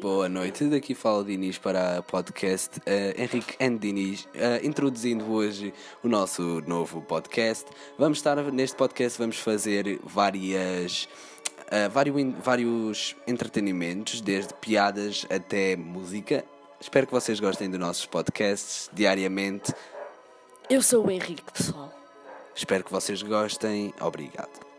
Boa noite, daqui fala o Diniz para o podcast uh, Henrique and Diniz, uh, introduzindo hoje o nosso novo podcast. Vamos estar neste podcast, vamos fazer várias. Uh, vários, vários entretenimentos, desde piadas até música. Espero que vocês gostem dos nossos podcasts diariamente. Eu sou o Henrique, pessoal. Espero que vocês gostem. Obrigado.